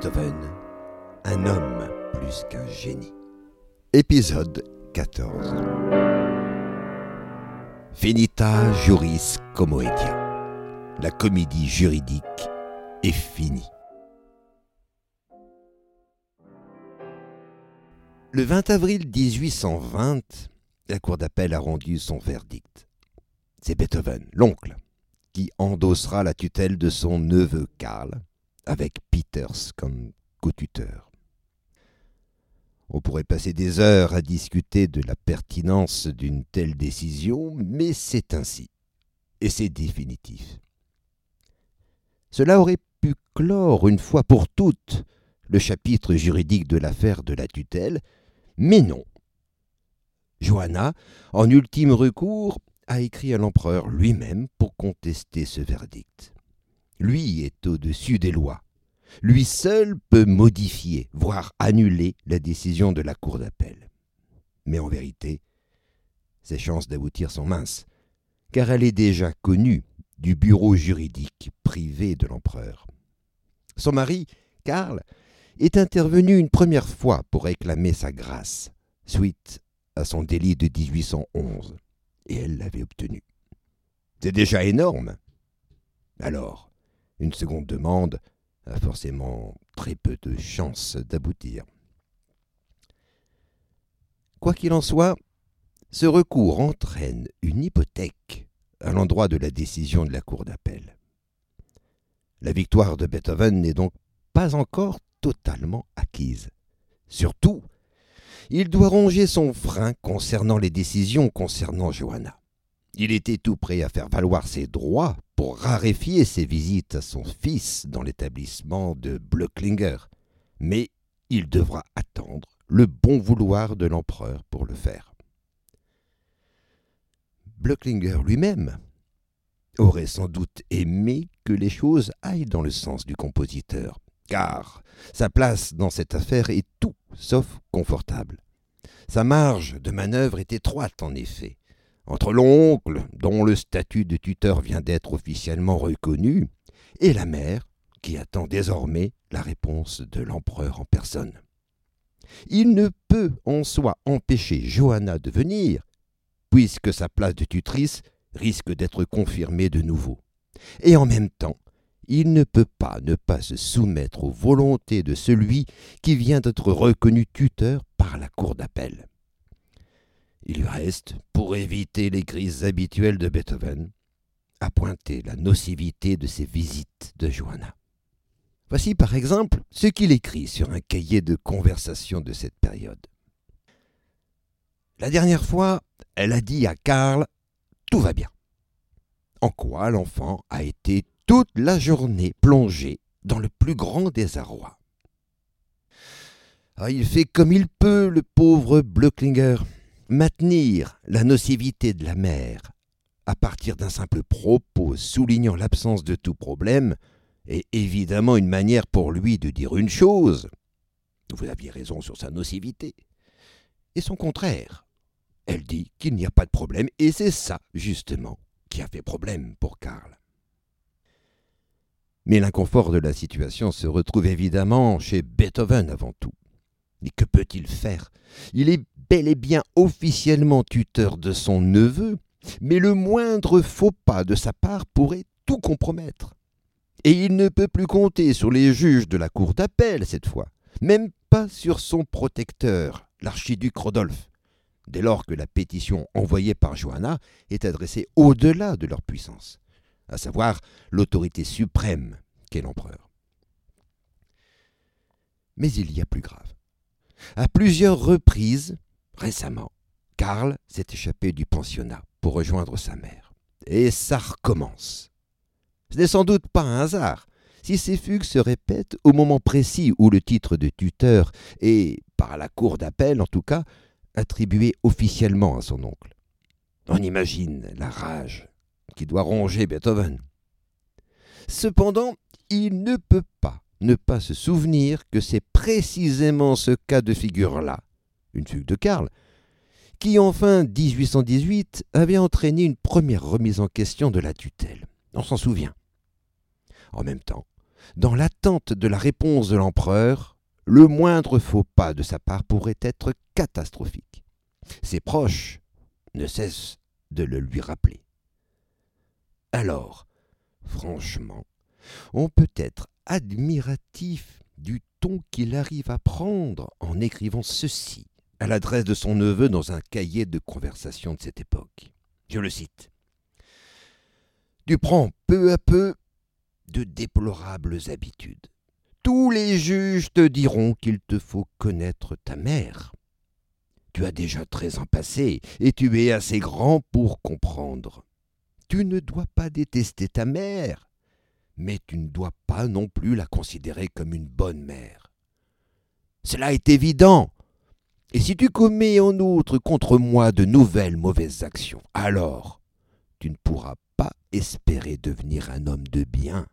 Beethoven, un homme plus qu'un génie. Épisode 14 Finita juris commoedia. La comédie juridique est finie. Le 20 avril 1820, la cour d'appel a rendu son verdict. C'est Beethoven, l'oncle, qui endossera la tutelle de son neveu Karl, avec Peters comme co-tuteur. On pourrait passer des heures à discuter de la pertinence d'une telle décision, mais c'est ainsi, et c'est définitif. Cela aurait pu clore une fois pour toutes le chapitre juridique de l'affaire de la tutelle, mais non. Johanna, en ultime recours, a écrit à l'empereur lui-même pour contester ce verdict. Lui est au-dessus des lois. Lui seul peut modifier, voire annuler la décision de la Cour d'appel. Mais en vérité, ses chances d'aboutir sont minces, car elle est déjà connue du bureau juridique privé de l'empereur. Son mari, Karl, est intervenu une première fois pour réclamer sa grâce, suite à son délit de 1811 et elle l'avait obtenu. C'est déjà énorme. Alors, une seconde demande a forcément très peu de chances d'aboutir. Quoi qu'il en soit, ce recours entraîne une hypothèque à l'endroit de la décision de la Cour d'appel. La victoire de Beethoven n'est donc pas encore totalement acquise. Surtout il doit ronger son frein concernant les décisions concernant Johanna. Il était tout prêt à faire valoir ses droits pour raréfier ses visites à son fils dans l'établissement de Blöcklinger, mais il devra attendre le bon vouloir de l'empereur pour le faire. Blöcklinger lui-même aurait sans doute aimé que les choses aillent dans le sens du compositeur, car sa place dans cette affaire est tout sauf confortable. Sa marge de manœuvre est étroite, en effet. Entre l'oncle, dont le statut de tuteur vient d'être officiellement reconnu, et la mère, qui attend désormais la réponse de l'empereur en personne. Il ne peut en soi empêcher Johanna de venir, puisque sa place de tutrice risque d'être confirmée de nouveau. Et en même temps, il ne peut pas ne pas se soumettre aux volontés de celui qui vient d'être reconnu tuteur par la cour d'appel. Il lui reste, pour éviter les crises habituelles de Beethoven, à pointer la nocivité de ces visites de Johanna. Voici par exemple ce qu'il écrit sur un cahier de conversation de cette période. La dernière fois, elle a dit à Karl Tout va bien. En quoi l'enfant a été toute la journée plongé dans le plus grand désarroi. Ah, il fait comme il peut, le pauvre Blöcklinger, maintenir la nocivité de la mère à partir d'un simple propos soulignant l'absence de tout problème est évidemment une manière pour lui de dire une chose. Vous aviez raison sur sa nocivité. Et son contraire. Elle dit qu'il n'y a pas de problème, et c'est ça, justement, qui a fait problème pour Karl. Mais l'inconfort de la situation se retrouve évidemment chez Beethoven avant tout. Et que peut-il faire? Il est bel et bien officiellement tuteur de son neveu, mais le moindre faux pas de sa part pourrait tout compromettre. Et il ne peut plus compter sur les juges de la cour d'appel cette fois, même pas sur son protecteur, l'archiduc Rodolphe, dès lors que la pétition envoyée par Johanna est adressée au-delà de leur puissance à savoir l'autorité suprême qu'est l'empereur. Mais il y a plus grave. À plusieurs reprises, récemment, Karl s'est échappé du pensionnat pour rejoindre sa mère. Et ça recommence. Ce n'est sans doute pas un hasard si ces fugues se répètent au moment précis où le titre de tuteur est, par la cour d'appel en tout cas, attribué officiellement à son oncle. On imagine la rage qui doit ronger Beethoven. Cependant, il ne peut pas ne pas se souvenir que c'est précisément ce cas de figure-là, une fugue de Karl, qui en fin 1818 avait entraîné une première remise en question de la tutelle. On s'en souvient. En même temps, dans l'attente de la réponse de l'empereur, le moindre faux pas de sa part pourrait être catastrophique. Ses proches ne cessent de le lui rappeler. Alors, franchement, on peut être admiratif du ton qu'il arrive à prendre en écrivant ceci à l'adresse de son neveu dans un cahier de conversation de cette époque. Je le cite. Tu prends peu à peu de déplorables habitudes. Tous les juges te diront qu'il te faut connaître ta mère. Tu as déjà treize ans passés, et tu es assez grand pour comprendre. Tu ne dois pas détester ta mère, mais tu ne dois pas non plus la considérer comme une bonne mère. Cela est évident. Et si tu commets en outre contre moi de nouvelles mauvaises actions, alors tu ne pourras pas espérer devenir un homme de bien.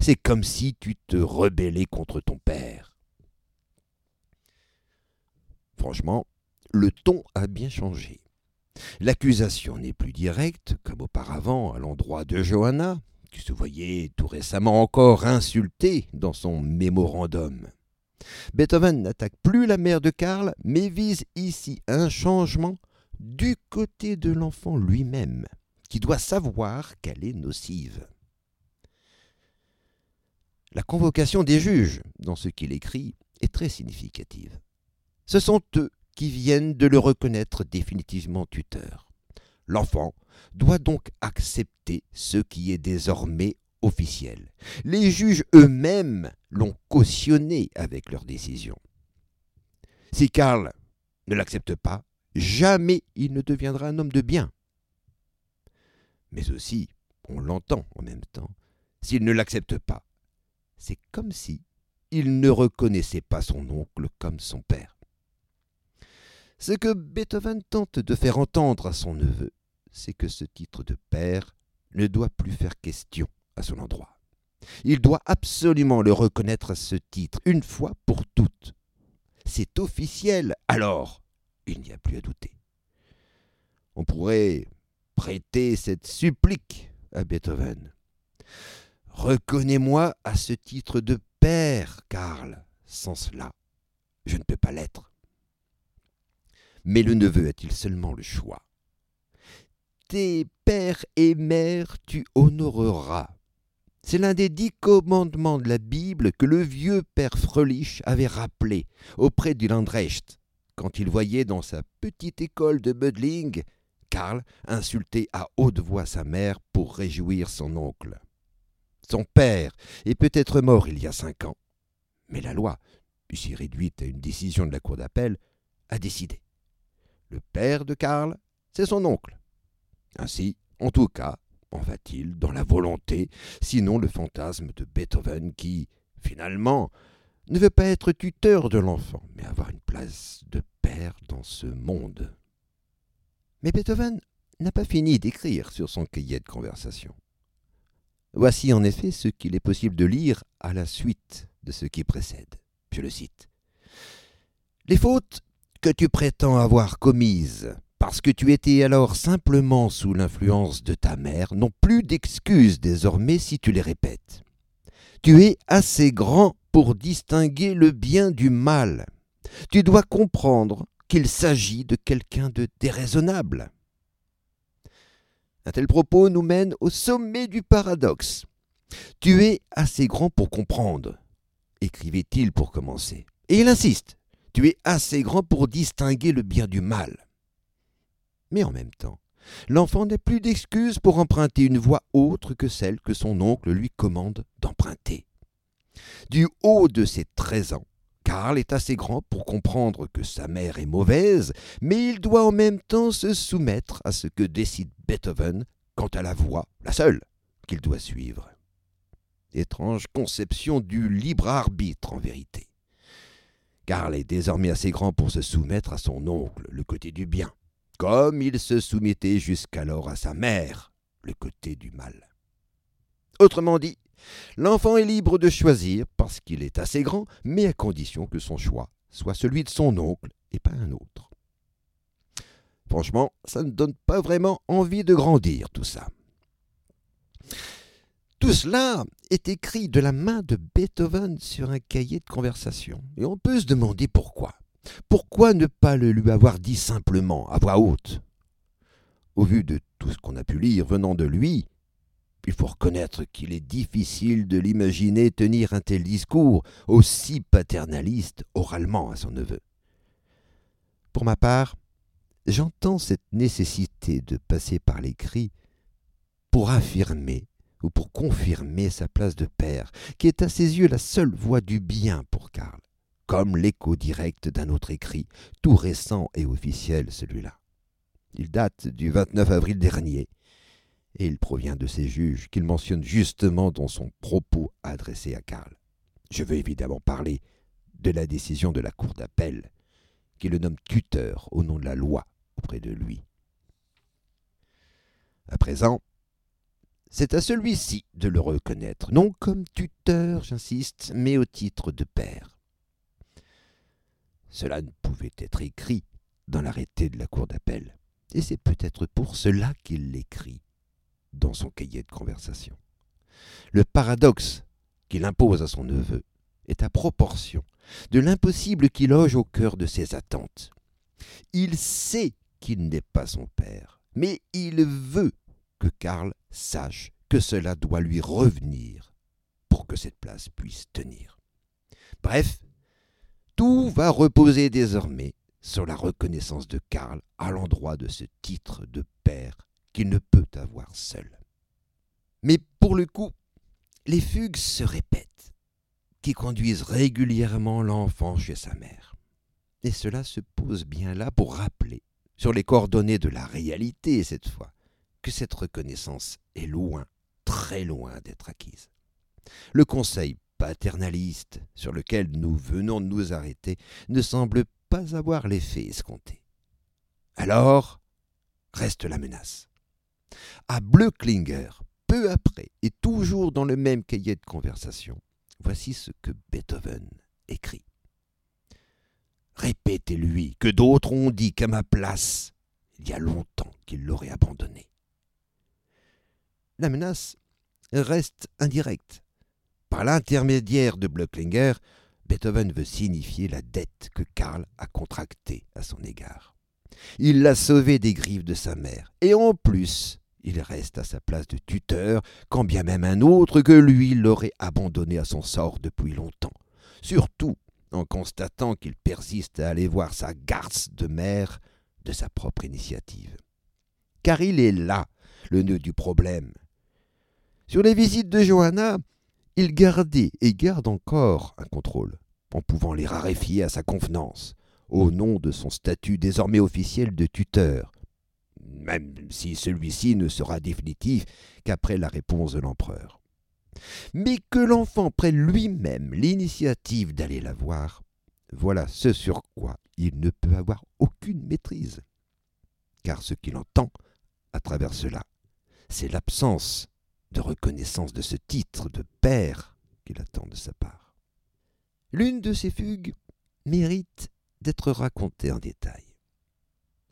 C'est comme si tu te rebellais contre ton père. Franchement, le ton a bien changé. L'accusation n'est plus directe, comme auparavant, à l'endroit de Johanna, qui se voyait tout récemment encore insultée dans son mémorandum. Beethoven n'attaque plus la mère de Karl, mais vise ici un changement du côté de l'enfant lui-même, qui doit savoir qu'elle est nocive. La convocation des juges, dans ce qu'il écrit, est très significative. Ce sont eux qui viennent de le reconnaître définitivement tuteur. L'enfant doit donc accepter ce qui est désormais officiel. Les juges eux-mêmes l'ont cautionné avec leur décision. Si Karl ne l'accepte pas, jamais il ne deviendra un homme de bien. Mais aussi, on l'entend en même temps, s'il ne l'accepte pas, c'est comme si il ne reconnaissait pas son oncle comme son père. Ce que Beethoven tente de faire entendre à son neveu, c'est que ce titre de père ne doit plus faire question à son endroit. Il doit absolument le reconnaître à ce titre, une fois pour toutes. C'est officiel, alors il n'y a plus à douter. On pourrait prêter cette supplique à Beethoven. Reconnais-moi à ce titre de père, Karl. Sans cela, je ne peux pas l'être. Mais le neveu a-t-il seulement le choix? Tes pères et mères tu honoreras. C'est l'un des dix commandements de la Bible que le vieux père Frölich avait rappelé auprès du Landrecht quand il voyait dans sa petite école de Mödling Karl insulter à haute voix sa mère pour réjouir son oncle. Son père est peut-être mort il y a cinq ans, mais la loi, ici réduite à une décision de la cour d'appel, a décidé. Le père de Karl, c'est son oncle. Ainsi, en tout cas, en va-t-il dans la volonté, sinon le fantasme de Beethoven qui, finalement, ne veut pas être tuteur de l'enfant, mais avoir une place de père dans ce monde. Mais Beethoven n'a pas fini d'écrire sur son cahier de conversation. Voici en effet ce qu'il est possible de lire à la suite de ce qui précède. Je le cite. Les fautes que tu prétends avoir commises parce que tu étais alors simplement sous l'influence de ta mère n'ont plus d'excuses désormais si tu les répètes. Tu es assez grand pour distinguer le bien du mal. Tu dois comprendre qu'il s'agit de quelqu'un de déraisonnable. Un tel propos nous mène au sommet du paradoxe. Tu es assez grand pour comprendre, écrivait-il pour commencer. Et il insiste. Tu es assez grand pour distinguer le bien du mal. Mais en même temps, l'enfant n'a plus d'excuse pour emprunter une voie autre que celle que son oncle lui commande d'emprunter. Du haut de ses treize ans, Karl est assez grand pour comprendre que sa mère est mauvaise, mais il doit en même temps se soumettre à ce que décide Beethoven quant à la voie, la seule, qu'il doit suivre. Étrange conception du libre arbitre en vérité. Karl est désormais assez grand pour se soumettre à son oncle, le côté du bien, comme il se soumettait jusqu'alors à sa mère, le côté du mal. Autrement dit, l'enfant est libre de choisir parce qu'il est assez grand, mais à condition que son choix soit celui de son oncle et pas un autre. Franchement, ça ne donne pas vraiment envie de grandir tout ça. Tout cela est écrit de la main de Beethoven sur un cahier de conversation. Et on peut se demander pourquoi. Pourquoi ne pas le lui avoir dit simplement, à voix haute? Au vu de tout ce qu'on a pu lire venant de lui, il faut reconnaître qu'il est difficile de l'imaginer tenir un tel discours aussi paternaliste oralement à son neveu. Pour ma part, j'entends cette nécessité de passer par l'écrit pour affirmer ou pour confirmer sa place de père, qui est à ses yeux la seule voie du bien pour Karl, comme l'écho direct d'un autre écrit, tout récent et officiel celui-là. Il date du 29 avril dernier, et il provient de ces juges qu'il mentionne justement dans son propos adressé à Karl. Je veux évidemment parler de la décision de la Cour d'appel, qui le nomme tuteur au nom de la loi auprès de lui. À présent, c'est à celui-ci de le reconnaître, non comme tuteur, j'insiste, mais au titre de père. Cela ne pouvait être écrit dans l'arrêté de la Cour d'appel, et c'est peut-être pour cela qu'il l'écrit dans son cahier de conversation. Le paradoxe qu'il impose à son neveu est à proportion de l'impossible qui loge au cœur de ses attentes. Il sait qu'il n'est pas son père, mais il veut que Karl sache que cela doit lui revenir pour que cette place puisse tenir. Bref, tout va reposer désormais sur la reconnaissance de Karl à l'endroit de ce titre de père qu'il ne peut avoir seul. Mais pour le coup, les fugues se répètent, qui conduisent régulièrement l'enfant chez sa mère. Et cela se pose bien là pour rappeler, sur les coordonnées de la réalité cette fois, que cette reconnaissance est loin, très loin d'être acquise. Le conseil paternaliste sur lequel nous venons de nous arrêter ne semble pas avoir l'effet escompté. Alors, reste la menace à Blöcklinger, peu après, et toujours dans le même cahier de conversation, voici ce que Beethoven écrit. Répétez-lui que d'autres ont dit qu'à ma place, il y a longtemps qu'il l'aurait abandonné. La menace reste indirecte. L'intermédiaire de Blöcklinger, Beethoven veut signifier la dette que Karl a contractée à son égard. Il l'a sauvé des griffes de sa mère, et en plus, il reste à sa place de tuteur, quand bien même un autre que lui l'aurait abandonné à son sort depuis longtemps, surtout en constatant qu'il persiste à aller voir sa garce de mère de sa propre initiative. Car il est là le nœud du problème. Sur les visites de Johanna, il gardait et garde encore un contrôle, en pouvant les raréfier à sa convenance, au nom de son statut désormais officiel de tuteur, même si celui-ci ne sera définitif qu'après la réponse de l'empereur. Mais que l'enfant prenne lui-même l'initiative d'aller la voir, voilà ce sur quoi il ne peut avoir aucune maîtrise. Car ce qu'il entend à travers cela, c'est l'absence reconnaissance de ce titre de père qu'il attend de sa part. L'une de ces fugues mérite d'être racontée en détail.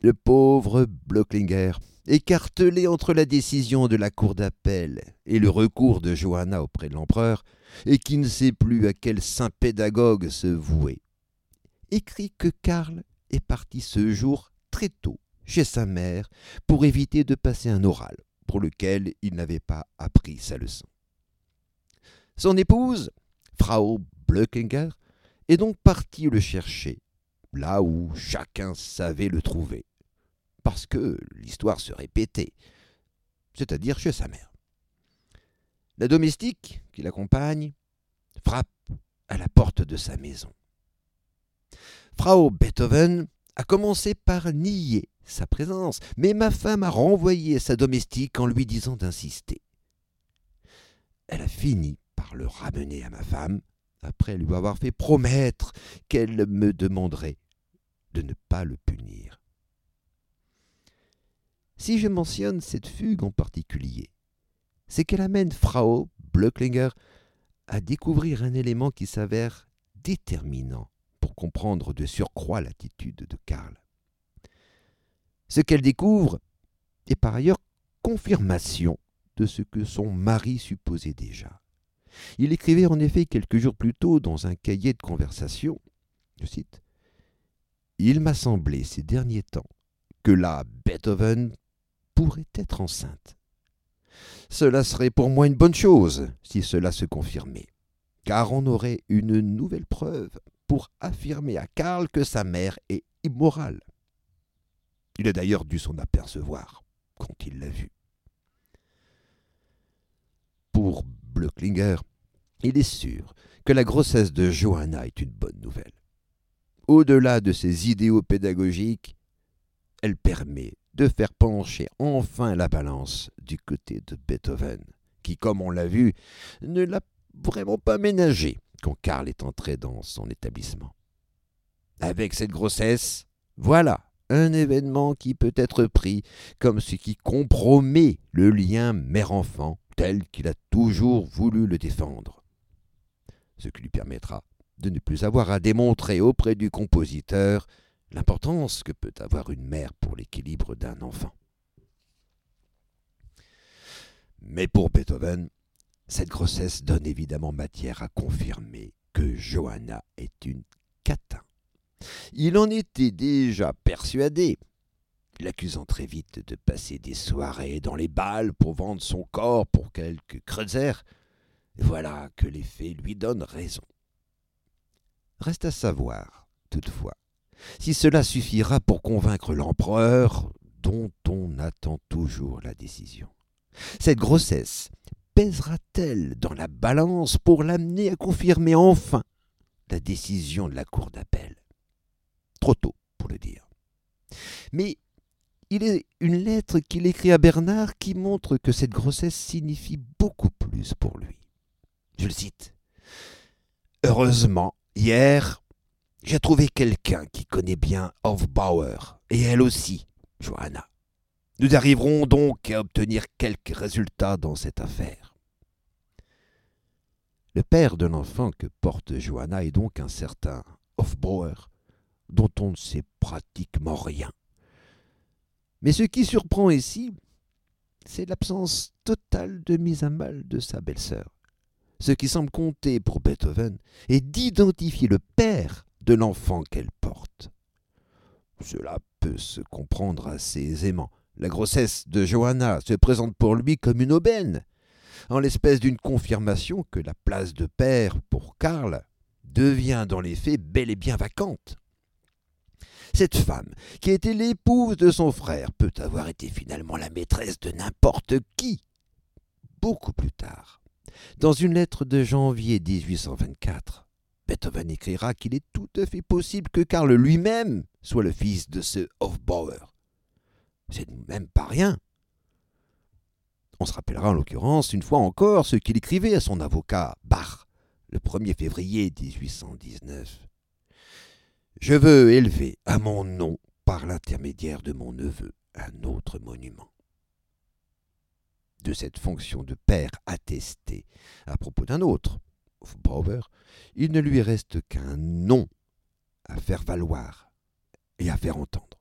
Le pauvre Blocklinger, écartelé entre la décision de la cour d'appel et le recours de Johanna auprès de l'empereur, et qui ne sait plus à quel saint pédagogue se vouer, écrit que Karl est parti ce jour très tôt chez sa mère pour éviter de passer un oral pour lequel il n'avait pas appris sa leçon. Son épouse, Frau Blöckinger, est donc partie le chercher, là où chacun savait le trouver parce que l'histoire se répétait, c'est-à-dire chez sa mère. La domestique qui l'accompagne frappe à la porte de sa maison. Frau Beethoven a commencé par nier sa présence, mais ma femme a renvoyé sa domestique en lui disant d'insister. Elle a fini par le ramener à ma femme, après lui avoir fait promettre qu'elle me demanderait de ne pas le punir. Si je mentionne cette fugue en particulier, c'est qu'elle amène Frau Blöcklinger à découvrir un élément qui s'avère déterminant pour comprendre de surcroît l'attitude de Karl. Ce qu'elle découvre est par ailleurs confirmation de ce que son mari supposait déjà. Il écrivait en effet quelques jours plus tôt dans un cahier de conversation, je cite, Il m'a semblé ces derniers temps que la Beethoven pourrait être enceinte. Cela serait pour moi une bonne chose si cela se confirmait, car on aurait une nouvelle preuve pour affirmer à Karl que sa mère est immorale. Il a d'ailleurs dû s'en apercevoir quand il l'a vue. Pour Blöcklinger, il est sûr que la grossesse de Johanna est une bonne nouvelle. Au-delà de ses idéaux pédagogiques, elle permet de faire pencher enfin la balance du côté de Beethoven, qui, comme on l'a vu, ne l'a vraiment pas ménagé quand Karl est entré dans son établissement. Avec cette grossesse, voilà un événement qui peut être pris comme ce qui compromet le lien mère-enfant tel qu'il a toujours voulu le défendre. Ce qui lui permettra de ne plus avoir à démontrer auprès du compositeur l'importance que peut avoir une mère pour l'équilibre d'un enfant. Mais pour Beethoven, cette grossesse donne évidemment matière à confirmer que Johanna est une catin. Il en était déjà persuadé, l'accusant très vite de passer des soirées dans les balles pour vendre son corps pour quelques kreutzer. Voilà que les faits lui donnent raison. Reste à savoir, toutefois, si cela suffira pour convaincre l'empereur, dont on attend toujours la décision. Cette grossesse pèsera-t-elle dans la balance pour l'amener à confirmer enfin la décision de la cour d'appel? Trop tôt pour le dire. Mais il est une lettre qu'il écrit à Bernard qui montre que cette grossesse signifie beaucoup plus pour lui. Je le cite. Heureusement, hier, j'ai trouvé quelqu'un qui connaît bien Hofbauer, et elle aussi, Johanna. Nous arriverons donc à obtenir quelques résultats dans cette affaire. Le père de l'enfant que porte Johanna est donc un certain Hofbauer, dont on ne sait pratiquement rien. Mais ce qui surprend ici, c'est l'absence totale de mise à mal de sa belle-sœur. Ce qui semble compter pour Beethoven est d'identifier le père de l'enfant qu'elle porte. Cela peut se comprendre assez aisément. La grossesse de Johanna se présente pour lui comme une aubaine, en l'espèce d'une confirmation que la place de père pour Karl devient dans les faits bel et bien vacante. Cette femme, qui était l'épouse de son frère, peut avoir été finalement la maîtresse de n'importe qui. Beaucoup plus tard, dans une lettre de janvier 1824, Beethoven écrira qu'il est tout à fait possible que Karl lui-même soit le fils de ce Hofbauer. C'est même pas rien. On se rappellera en l'occurrence une fois encore ce qu'il écrivait à son avocat Bach le 1er février 1819. Je veux élever à mon nom, par l'intermédiaire de mon neveu, un autre monument. De cette fonction de père attestée à propos d'un autre, il ne lui reste qu'un nom à faire valoir et à faire entendre.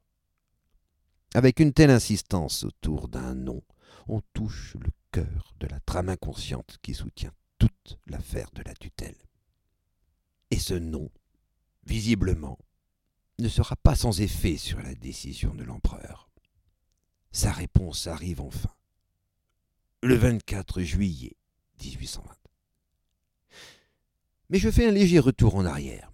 Avec une telle insistance autour d'un nom, on touche le cœur de la trame inconsciente qui soutient toute l'affaire de la tutelle. Et ce nom, visiblement, ne sera pas sans effet sur la décision de l'empereur. Sa réponse arrive enfin, le 24 juillet 1820. Mais je fais un léger retour en arrière.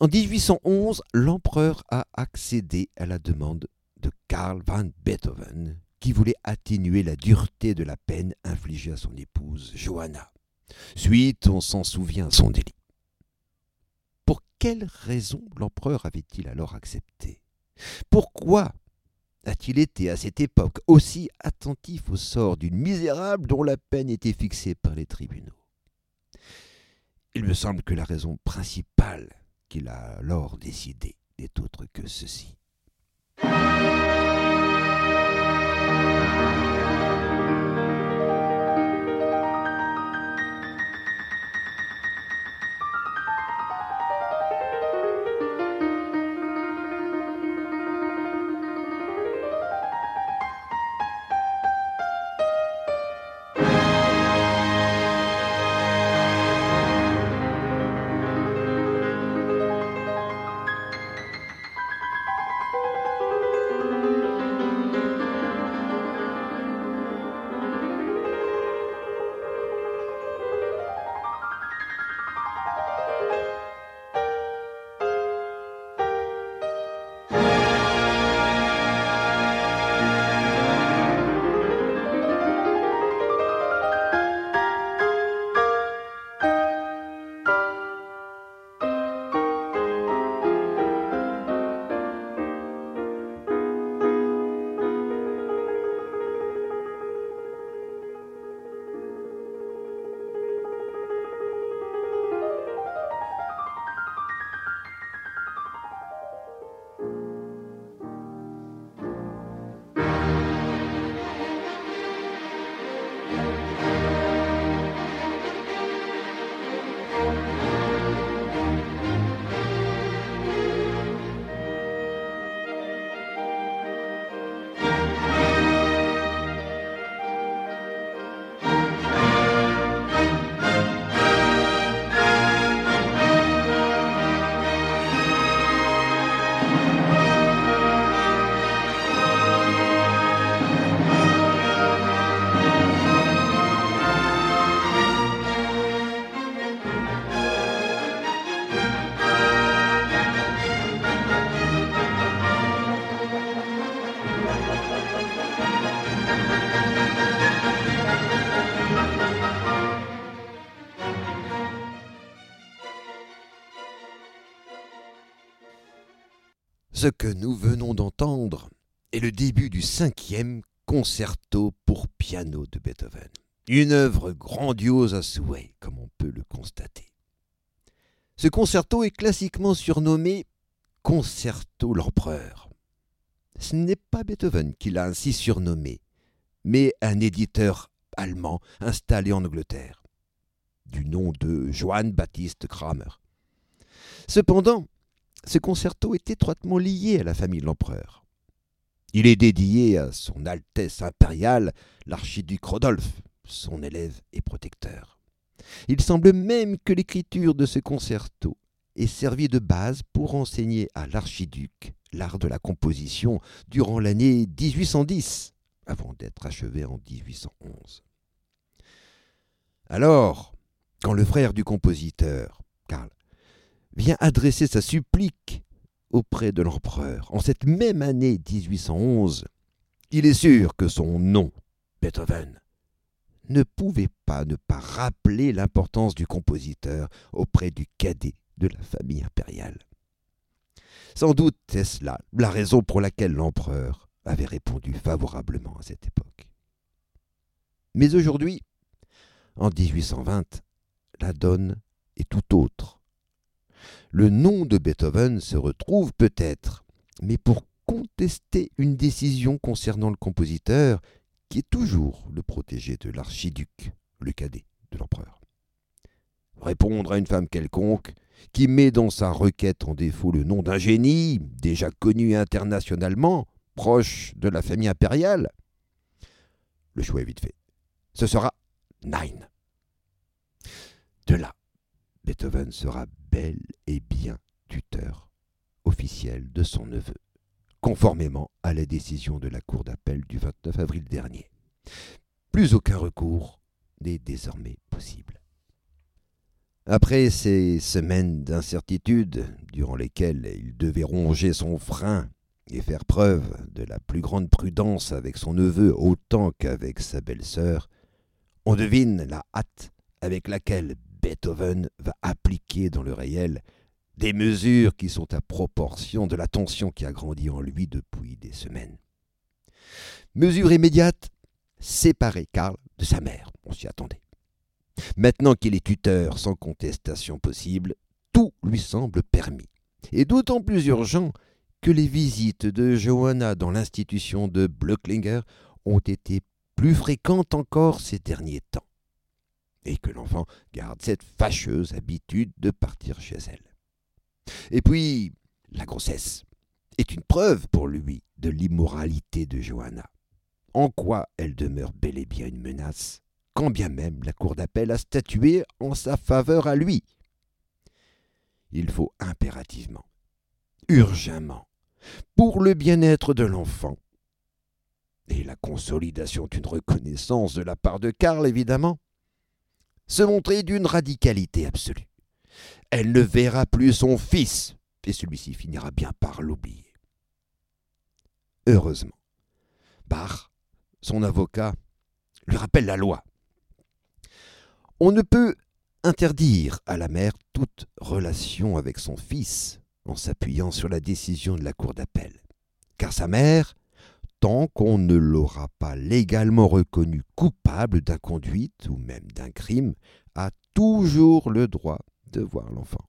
En 1811, l'empereur a accédé à la demande de Karl van Beethoven, qui voulait atténuer la dureté de la peine infligée à son épouse Johanna, suite, on s'en souvient, son délit. Quelle raison l'empereur avait-il alors accepté? Pourquoi a-t-il été à cette époque aussi attentif au sort d'une misérable dont la peine était fixée par les tribunaux? Il me semble que la raison principale qu'il a alors décidé n'est autre que ceci. Ce que nous venons d'entendre est le début du cinquième concerto pour piano de Beethoven. Une œuvre grandiose à souhait, comme on peut le constater. Ce concerto est classiquement surnommé Concerto l'Empereur. Ce n'est pas Beethoven qui l'a ainsi surnommé, mais un éditeur allemand installé en Angleterre, du nom de Johann Baptiste Kramer. Cependant, ce concerto est étroitement lié à la famille de l'empereur. Il est dédié à son Altesse impériale, l'archiduc Rodolphe, son élève et protecteur. Il semble même que l'écriture de ce concerto ait servi de base pour enseigner à l'archiduc l'art de la composition durant l'année 1810, avant d'être achevé en 1811. Alors, quand le frère du compositeur, Karl, vient adresser sa supplique auprès de l'empereur en cette même année 1811, il est sûr que son nom, Beethoven, ne pouvait pas ne pas rappeler l'importance du compositeur auprès du cadet de la famille impériale. Sans doute est-ce là la raison pour laquelle l'empereur avait répondu favorablement à cette époque. Mais aujourd'hui, en 1820, la donne est tout autre. Le nom de Beethoven se retrouve peut-être, mais pour contester une décision concernant le compositeur, qui est toujours le protégé de l'archiduc, le cadet de l'empereur. Répondre à une femme quelconque, qui met dans sa requête en défaut le nom d'un génie déjà connu internationalement, proche de la famille impériale Le choix est vite fait. Ce sera Nine. De là, Beethoven sera bel et bien tuteur officiel de son neveu, conformément à la décision de la Cour d'appel du 29 avril dernier. Plus aucun recours n'est désormais possible. Après ces semaines d'incertitude, durant lesquelles il devait ronger son frein et faire preuve de la plus grande prudence avec son neveu autant qu'avec sa belle-sœur, on devine la hâte avec laquelle Beethoven va appliquer dans le réel des mesures qui sont à proportion de la tension qui a grandi en lui depuis des semaines. Mesure immédiate, séparer Karl de sa mère, on s'y attendait. Maintenant qu'il est tuteur sans contestation possible, tout lui semble permis, et d'autant plus urgent que les visites de Johanna dans l'institution de Blöcklinger ont été plus fréquentes encore ces derniers temps, et que l'enfant garde cette fâcheuse habitude de partir chez elle. Et puis, la grossesse est une preuve pour lui de l'immoralité de Johanna. En quoi elle demeure bel et bien une menace, quand bien même la Cour d'appel a statué en sa faveur à lui. Il faut impérativement, urgemment, pour le bien-être de l'enfant, et la consolidation d'une reconnaissance de la part de Karl, évidemment, se montrer d'une radicalité absolue. Elle ne verra plus son fils, et celui-ci finira bien par l'oublier. Heureusement, Bach, son avocat, lui rappelle la loi. On ne peut interdire à la mère toute relation avec son fils en s'appuyant sur la décision de la Cour d'appel, car sa mère, tant qu'on ne l'aura pas légalement reconnu coupable d'inconduite ou même d'un crime, a toujours le droit de voir l'enfant.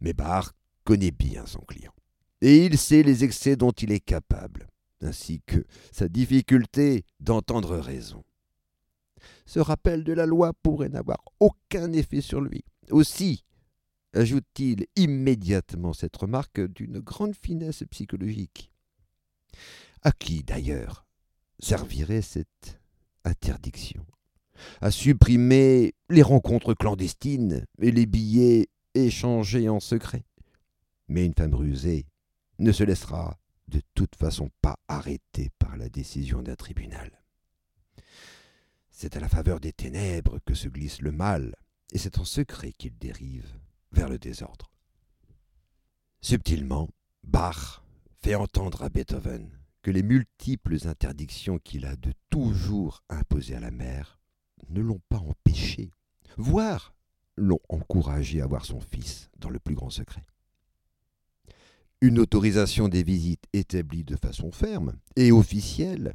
Mais Barr connaît bien son client, et il sait les excès dont il est capable, ainsi que sa difficulté d'entendre raison. Ce rappel de la loi pourrait n'avoir aucun effet sur lui. Aussi, ajoute-t-il immédiatement cette remarque d'une grande finesse psychologique. À qui, d'ailleurs, servirait cette interdiction? À supprimer les rencontres clandestines et les billets échangés en secret? Mais une femme rusée ne se laissera de toute façon pas arrêter par la décision d'un tribunal. C'est à la faveur des ténèbres que se glisse le mal, et c'est en secret qu'il dérive vers le désordre. Subtilement, Bach fait entendre à Beethoven que les multiples interdictions qu'il a de toujours imposées à la mère ne l'ont pas empêché, voire l'ont encouragé à voir son fils dans le plus grand secret. Une autorisation des visites établie de façon ferme et officielle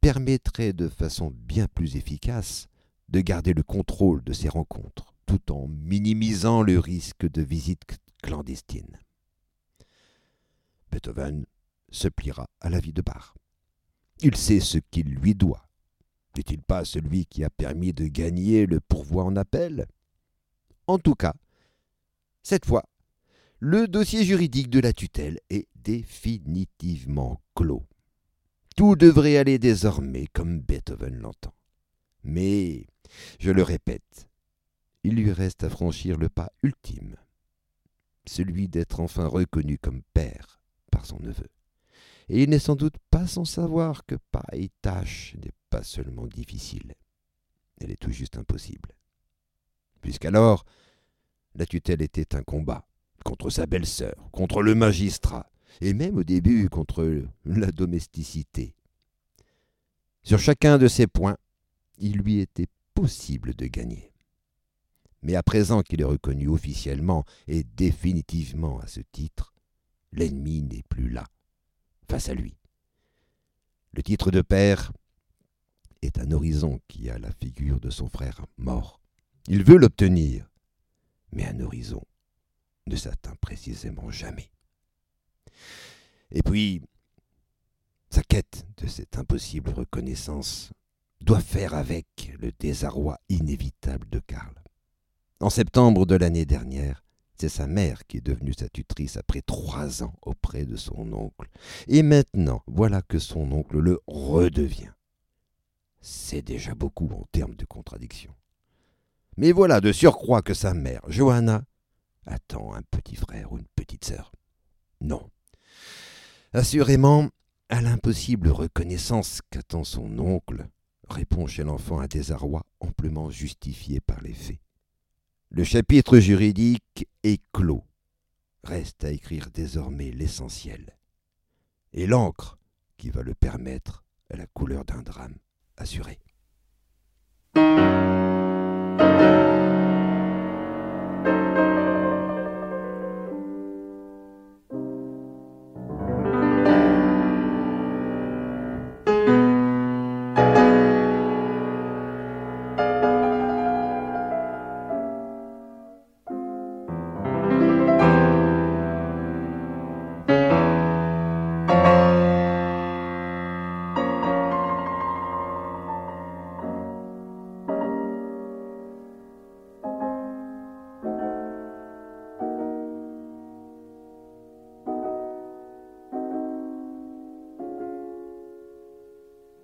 permettrait de façon bien plus efficace de garder le contrôle de ces rencontres, tout en minimisant le risque de visites clandestines. Beethoven se pliera à la vie de Bach. Il sait ce qu'il lui doit. N'est-il pas celui qui a permis de gagner le pourvoi en appel? En tout cas, cette fois, le dossier juridique de la tutelle est définitivement clos. Tout devrait aller désormais comme Beethoven l'entend. Mais, je le répète, il lui reste à franchir le pas ultime, celui d'être enfin reconnu comme père par son neveu. Et il n'est sans doute pas sans savoir que pareille tâche n'est pas seulement difficile, elle est tout juste impossible. Puisqu'alors, la tutelle était un combat contre sa belle-sœur, contre le magistrat, et même au début contre la domesticité. Sur chacun de ces points, il lui était possible de gagner. Mais à présent qu'il est reconnu officiellement et définitivement à ce titre, l'ennemi n'est plus là, face à lui. Le titre de père est un horizon qui a la figure de son frère mort. Il veut l'obtenir, mais un horizon ne s'atteint précisément jamais. Et puis, sa quête de cette impossible reconnaissance doit faire avec le désarroi inévitable de Karl. En septembre de l'année dernière, c'est sa mère qui est devenue sa tutrice après trois ans auprès de son oncle. Et maintenant, voilà que son oncle le redevient. C'est déjà beaucoup en termes de contradiction. Mais voilà de surcroît que sa mère, Johanna, attend un petit frère ou une petite sœur. Non. Assurément, à l'impossible reconnaissance qu'attend son oncle, répond chez l'enfant un désarroi amplement justifié par les faits. Le chapitre juridique est clos. Reste à écrire désormais l'essentiel. Et l'encre qui va le permettre à la couleur d'un drame assuré.